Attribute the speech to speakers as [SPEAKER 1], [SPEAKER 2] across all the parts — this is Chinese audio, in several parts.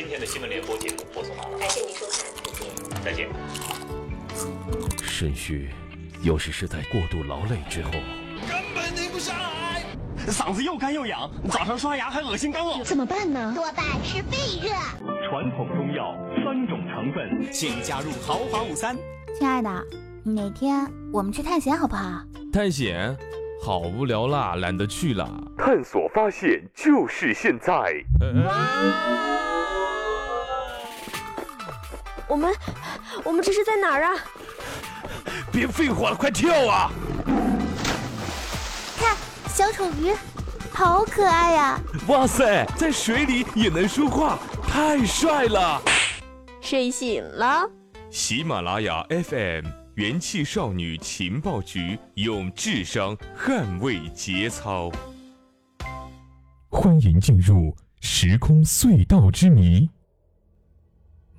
[SPEAKER 1] 今天的新闻联播节目播送完了，感谢您收看，再见。
[SPEAKER 2] 肾虚，有时是在过度劳累之后。
[SPEAKER 3] 根本停不下来，嗓子又干又痒，早上刷牙还恶心干呕，
[SPEAKER 4] 怎么办呢？
[SPEAKER 5] 多半是肺热。
[SPEAKER 6] 传统中药三种成分，
[SPEAKER 3] 请加入豪华午餐。
[SPEAKER 4] 亲爱的，哪天我们去探险好不好？
[SPEAKER 7] 探险？好无聊啦，懒得去了。
[SPEAKER 2] 探索发现就是现在。
[SPEAKER 8] 我们，我们这是在哪儿啊？
[SPEAKER 7] 别废话了，快跳啊！
[SPEAKER 4] 看，小丑鱼，好可爱呀！
[SPEAKER 7] 哇塞，在水里也能说话，太帅了！
[SPEAKER 8] 睡醒了。
[SPEAKER 7] 喜马拉雅 FM。元气少女情报局用智商捍卫节操。
[SPEAKER 9] 欢迎进入时空隧道之谜。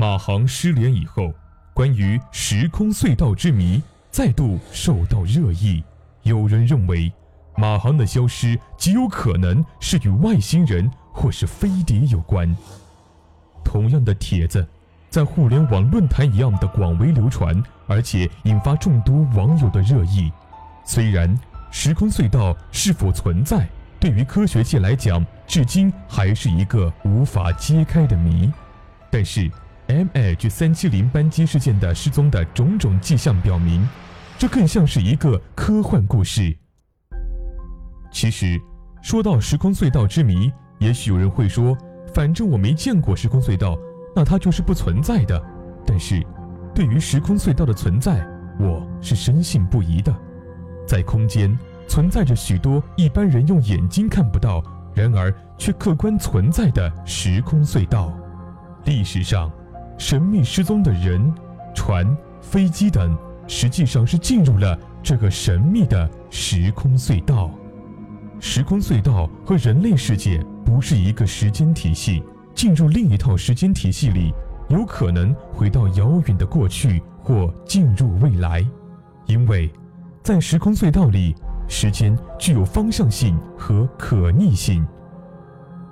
[SPEAKER 9] 马航失联以后，关于时空隧道之谜再度受到热议。有人认为，马航的消失极有可能是与外星人或是飞碟有关。同样的帖子。在互联网论坛一样的广为流传，而且引发众多网友的热议。虽然时空隧道是否存在，对于科学界来讲，至今还是一个无法揭开的谜，但是 MH 三七零班机事件的失踪的种种迹象表明，这更像是一个科幻故事。其实，说到时空隧道之谜，也许有人会说：“反正我没见过时空隧道。”那它就是不存在的。但是，对于时空隧道的存在，我是深信不疑的。在空间存在着许多一般人用眼睛看不到，然而却客观存在的时空隧道。历史上，神秘失踪的人、船、飞机等，实际上是进入了这个神秘的时空隧道。时空隧道和人类世界不是一个时间体系。进入另一套时间体系里，有可能回到遥远的过去或进入未来，因为，在时空隧道里，时间具有方向性和可逆性，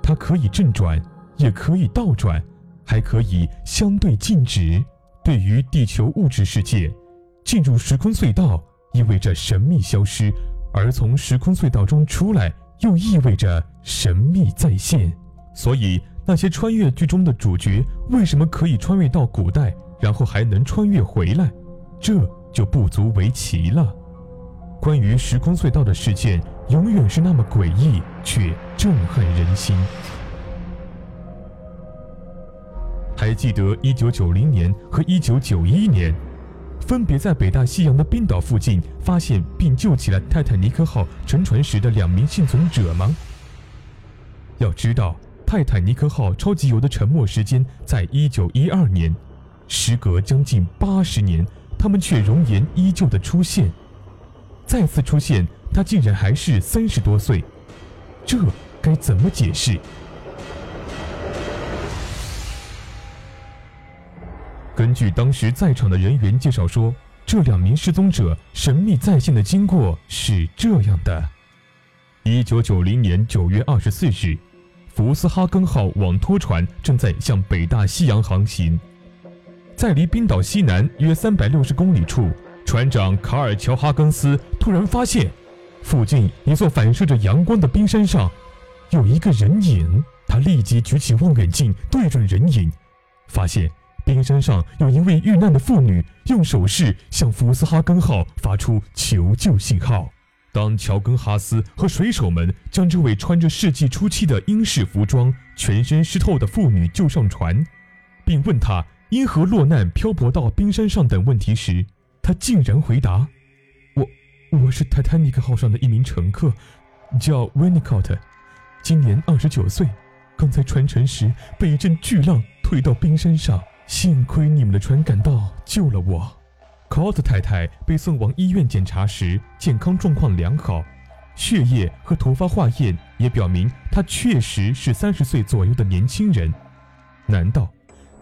[SPEAKER 9] 它可以正转，也可以倒转，还可以相对静止。对于地球物质世界，进入时空隧道意味着神秘消失，而从时空隧道中出来又意味着神秘再现，所以。那些穿越剧中的主角为什么可以穿越到古代，然后还能穿越回来？这就不足为奇了。关于时空隧道的事件，永远是那么诡异，却震撼人心。还记得1990年和1991年，分别在北大西洋的冰岛附近发现并救起了泰坦尼克号沉船时的两名幸存者吗？要知道。泰坦尼克号超级油的沉没时间在一九一二年，时隔将近八十年，他们却容颜依旧的出现。再次出现，他竟然还是三十多岁，这该怎么解释？根据当时在场的人员介绍说，这两名失踪者神秘再现的经过是这样的：一九九零年九月二十四日。福斯哈根号网拖船正在向北大西洋航行，在离冰岛西南约三百六十公里处，船长卡尔乔哈根斯突然发现，附近一座反射着阳光的冰山上有一个人影。他立即举起望远镜对准人影，发现冰山上有一位遇难的妇女用手势向福斯哈根号发出求救信号。当乔根哈斯和水手们将这位穿着世纪初期的英式服装、全身湿透的妇女救上船，并问她因何落难、漂泊到冰山上等问题时，她竟然回答：“我，我是泰坦尼克号上的一名乘客，叫温尼考特，今年二十九岁，刚才船沉时被一阵巨浪推到冰山上，幸亏你们的船赶到救了我。”考特太太被送往医院检查时，健康状况良好，血液和头发化验也表明她确实是三十岁左右的年轻人。难道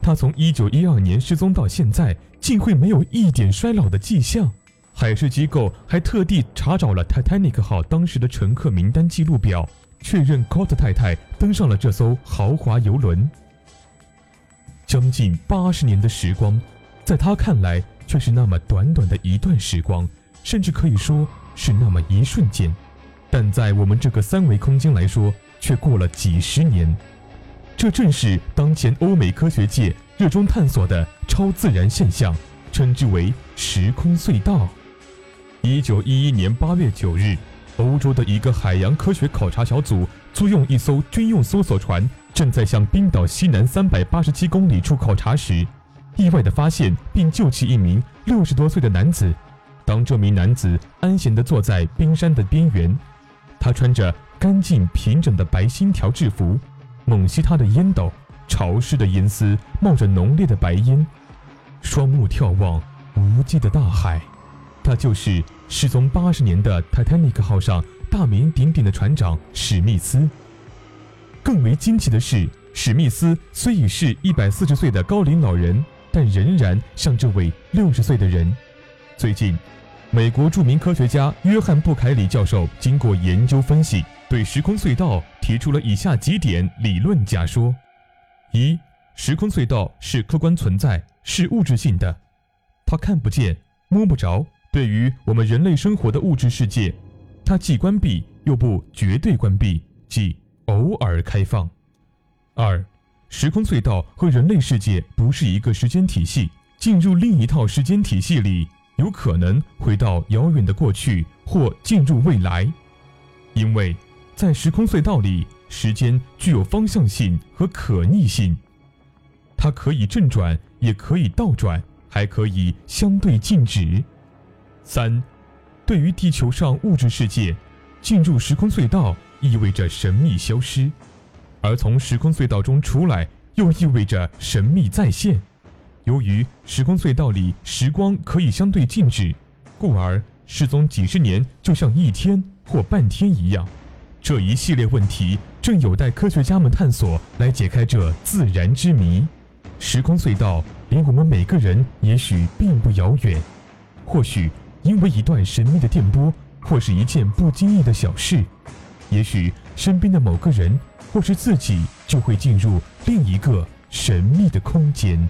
[SPEAKER 9] 她从一九一二年失踪到现在，竟会没有一点衰老的迹象？海事机构还特地查找了泰坦尼克号当时的乘客名单记录表，确认考特太太登上了这艘豪华游轮。将近八十年的时光，在他看来却是那么短短的一段时光，甚至可以说是那么一瞬间。但在我们这个三维空间来说，却过了几十年。这正是当前欧美科学界热衷探索的超自然现象，称之为时空隧道。一九一一年八月九日，欧洲的一个海洋科学考察小组租用一艘军用搜索船，正在向冰岛西南三百八十七公里处考察时，意外地发现并救起一名六十多岁的男子。当这名男子安闲地坐在冰山的边缘，他穿着干净平整的白星条制服。猛吸他的烟斗，潮湿的烟丝冒着浓烈的白烟，双目眺望无际的大海。他就是失踪八十年的泰坦尼克号上大名鼎鼎的船长史密斯。更为惊奇的是，史密斯虽已是一百四十岁的高龄老人，但仍然像这位六十岁的人。最近，美国著名科学家约翰布凯里教授经过研究分析。对时空隧道提出了以下几点理论假说：一、时空隧道是客观存在，是物质性的，它看不见、摸不着。对于我们人类生活的物质世界，它既关闭又不绝对关闭，即偶尔开放。二、时空隧道和人类世界不是一个时间体系，进入另一套时间体系里，有可能回到遥远的过去或进入未来，因为。在时空隧道里，时间具有方向性和可逆性，它可以正转，也可以倒转，还可以相对静止。三，对于地球上物质世界，进入时空隧道意味着神秘消失，而从时空隧道中出来又意味着神秘再现。由于时空隧道里时光可以相对静止，故而失踪几十年就像一天或半天一样。这一系列问题正有待科学家们探索，来解开这自然之谜。时空隧道离我们每个人也许并不遥远，或许因为一段神秘的电波，或是一件不经意的小事，也许身边的某个人或是自己就会进入另一个神秘的空间。